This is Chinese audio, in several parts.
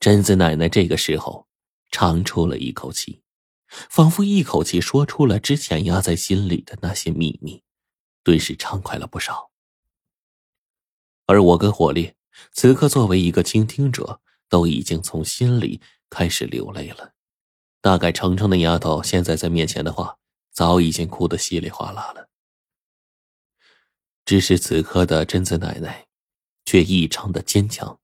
贞子奶奶这个时候长出了一口气，仿佛一口气说出了之前压在心里的那些秘密，顿时畅快了不少。而我跟火烈此刻作为一个倾听者，都已经从心里开始流泪了。大概程程那丫头现在在面前的话，早已经哭得稀里哗啦了。只是此刻的贞子奶奶，却异常的坚强。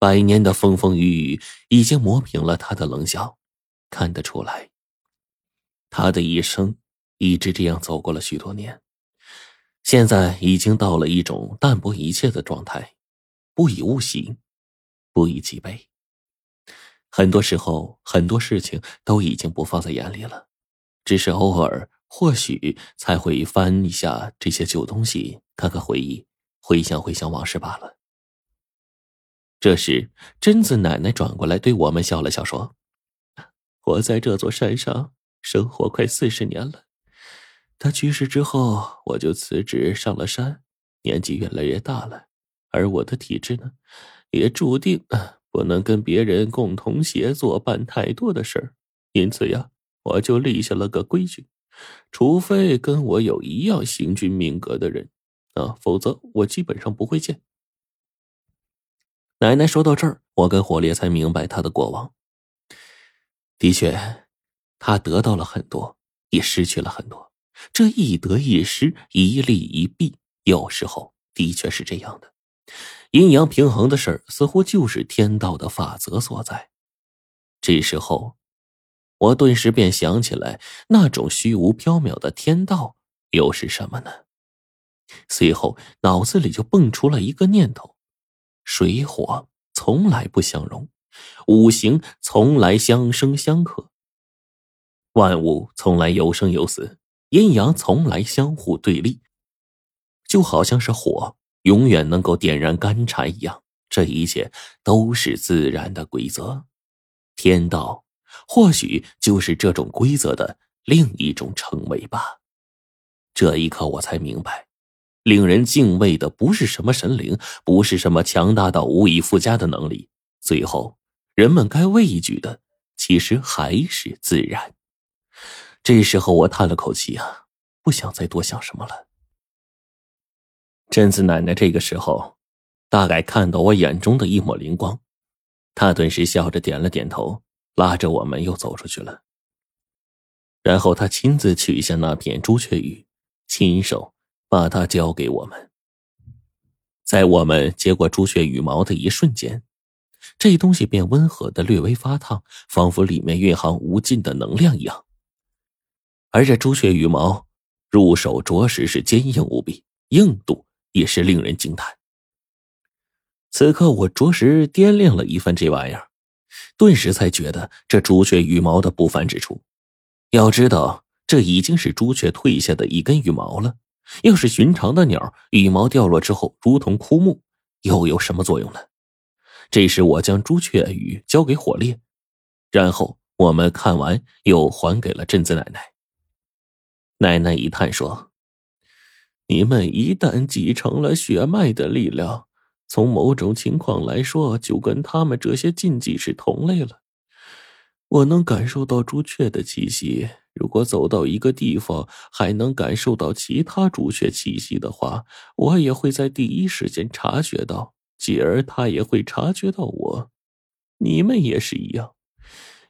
百年的风风雨雨已经磨平了他的冷笑，看得出来，他的一生一直这样走过了许多年，现在已经到了一种淡泊一切的状态，不以物喜，不以己悲。很多时候，很多事情都已经不放在眼里了，只是偶尔或许才会翻一下这些旧东西，看看回忆，回想回想往事罢了。这时，贞子奶奶转过来对我们笑了笑，说：“我在这座山上生活快四十年了。他去世之后，我就辞职上了山。年纪越来越大了，而我的体质呢，也注定不能跟别人共同协作办太多的事儿。因此呀，我就立下了个规矩：除非跟我有一样行军命格的人，啊，否则我基本上不会见。”奶奶说到这儿，我跟火烈才明白他的过往。的确，他得到了很多，也失去了很多。这一得一失，一利一弊，有时候的确是这样的。阴阳平衡的事儿，似乎就是天道的法则所在。这时候，我顿时便想起来，那种虚无缥缈的天道又是什么呢？随后，脑子里就蹦出了一个念头。水火从来不相容，五行从来相生相克，万物从来有生有死，阴阳从来相互对立，就好像是火永远能够点燃干柴一样。这一切都是自然的规则，天道或许就是这种规则的另一种称谓吧。这一刻，我才明白。令人敬畏的不是什么神灵，不是什么强大到无以复加的能力，最后人们该畏惧的，其实还是自然。这时候我叹了口气啊，不想再多想什么了。贞子奶奶这个时候，大概看到我眼中的一抹灵光，她顿时笑着点了点头，拉着我们又走出去了。然后她亲自取下那片朱雀羽，亲手。把它交给我们，在我们接过朱雀羽毛的一瞬间，这东西便温和的略微发烫，仿佛里面蕴含无尽的能量一样。而这朱雀羽毛入手着实是坚硬无比，硬度也是令人惊叹。此刻我着实掂量了一番这玩意儿，顿时才觉得这朱雀羽毛的不凡之处。要知道，这已经是朱雀褪下的一根羽毛了。要是寻常的鸟，羽毛掉落之后如同枯木，又有什么作用呢？这时，我将朱雀羽交给火烈，然后我们看完又还给了镇子奶奶。奶奶一叹说：“你们一旦继承了血脉的力量，从某种情况来说，就跟他们这些禁忌是同类了。我能感受到朱雀的气息。”如果走到一个地方还能感受到其他朱雀气息的话，我也会在第一时间察觉到，继而他也会察觉到我。你们也是一样，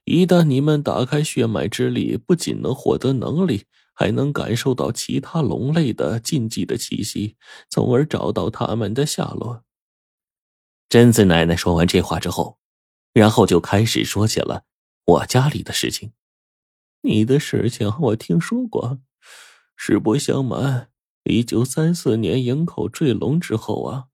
一旦你们打开血脉之力，不仅能获得能力，还能感受到其他龙类的禁忌的气息，从而找到他们的下落。贞子奶奶说完这话之后，然后就开始说起了我家里的事情。你的事情我听说过，实不相瞒，一九三四年营口坠龙之后啊，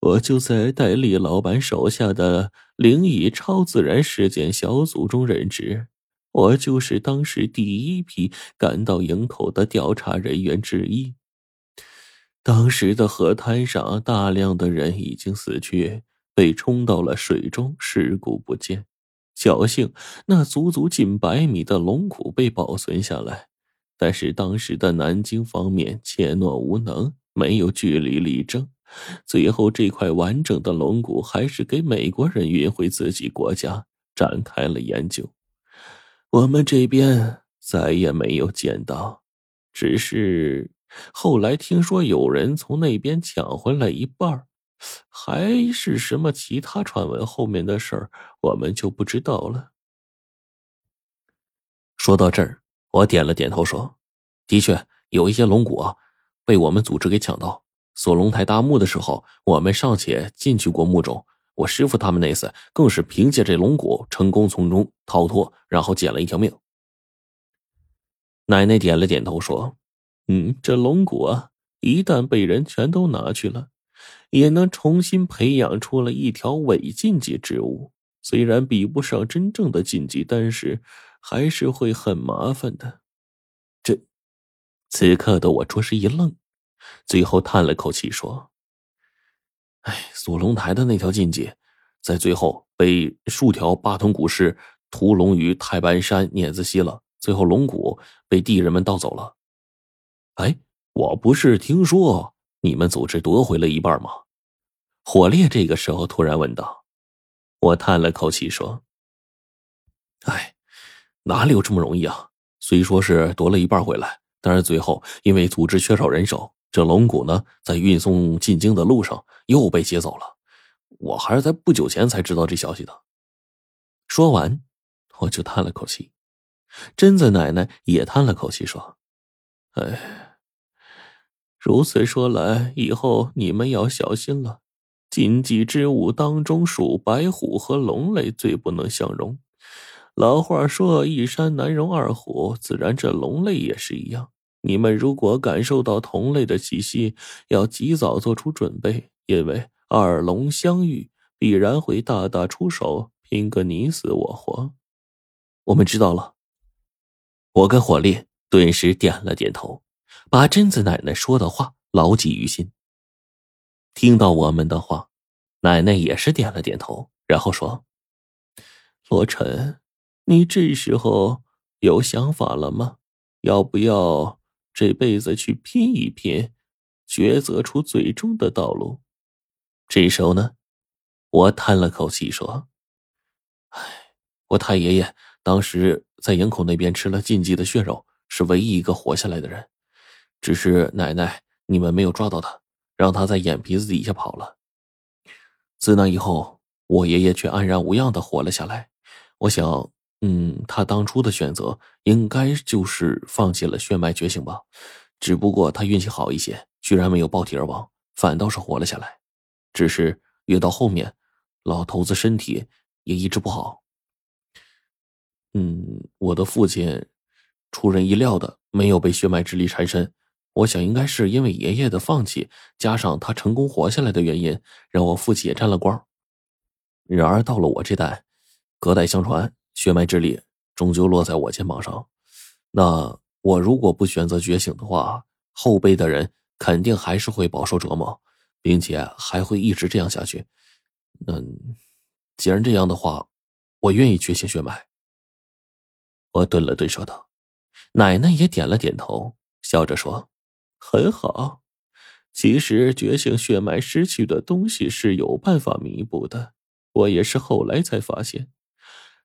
我就在戴笠老板手下的灵异超自然事件小组中任职，我就是当时第一批赶到营口的调查人员之一。当时的河滩上，大量的人已经死去，被冲到了水中，尸骨不见。侥幸，那足足近百米的龙骨被保存下来，但是当时的南京方面怯懦无能，没有据理力争，最后这块完整的龙骨还是给美国人运回自己国家展开了研究。我们这边再也没有见到，只是后来听说有人从那边抢回来一半还是什么其他传闻，后面的事儿我们就不知道了。说到这儿，我点了点头，说：“的确有一些龙骨啊，被我们组织给抢到。锁龙台大墓的时候，我们尚且进去过墓中。我师傅他们那次更是凭借这龙骨成功从中逃脱，然后捡了一条命。”奶奶点了点头，说：“嗯，这龙骨啊，一旦被人全都拿去了。”也能重新培养出了一条伪禁忌之物，虽然比不上真正的禁忌，但是还是会很麻烦的。这，此刻的我着实一愣，最后叹了口气说：“哎，锁龙台的那条禁忌，在最后被数条八通古尸屠龙于太白山碾子溪了，最后龙骨被地人们盗走了。哎，我不是听说。”你们组织夺回了一半吗？火烈这个时候突然问道。我叹了口气说：“哎，哪里有这么容易啊？虽说是夺了一半回来，但是最后因为组织缺少人手，这龙骨呢，在运送进京的路上又被劫走了。我还是在不久前才知道这消息的。”说完，我就叹了口气。贞子奶奶也叹了口气说：“哎。”如此说来，以后你们要小心了。禁忌之物当中，属白虎和龙类最不能相容。老话说“一山难容二虎”，自然这龙类也是一样。你们如果感受到同类的气息，要及早做出准备，因为二龙相遇，必然会大打出手，拼个你死我活。我们知道了。我跟火烈顿时点了点头。把贞子奶奶说的话牢记于心。听到我们的话，奶奶也是点了点头，然后说：“罗晨，你这时候有想法了吗？要不要这辈子去拼一拼，抉择出最终的道路？”这时候呢，我叹了口气说：“唉，我太爷爷当时在营口那边吃了禁忌的血肉，是唯一一个活下来的人。”只是奶奶，你们没有抓到他，让他在眼皮子底下跑了。自那以后，我爷爷却安然无恙的活了下来。我想，嗯，他当初的选择应该就是放弃了血脉觉醒吧。只不过他运气好一些，居然没有爆体而亡，反倒是活了下来。只是越到后面，老头子身体也一直不好。嗯，我的父亲出人意料的没有被血脉之力缠身。我想应该是因为爷爷的放弃，加上他成功活下来的原因，让我父亲也沾了光。然而到了我这代，隔代相传，血脉之力终究落在我肩膀上。那我如果不选择觉醒的话，后辈的人肯定还是会饱受折磨，并且还会一直这样下去。嗯，既然这样的话，我愿意觉醒血脉。我顿了顿，说道：“奶奶也点了点头，笑着说。”很好，其实觉醒血脉失去的东西是有办法弥补的。我也是后来才发现，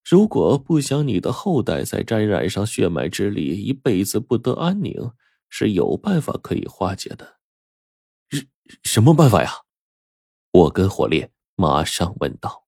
如果不想你的后代再沾染上血脉之力，一辈子不得安宁，是有办法可以化解的。什什么办法呀？我跟火烈马上问道。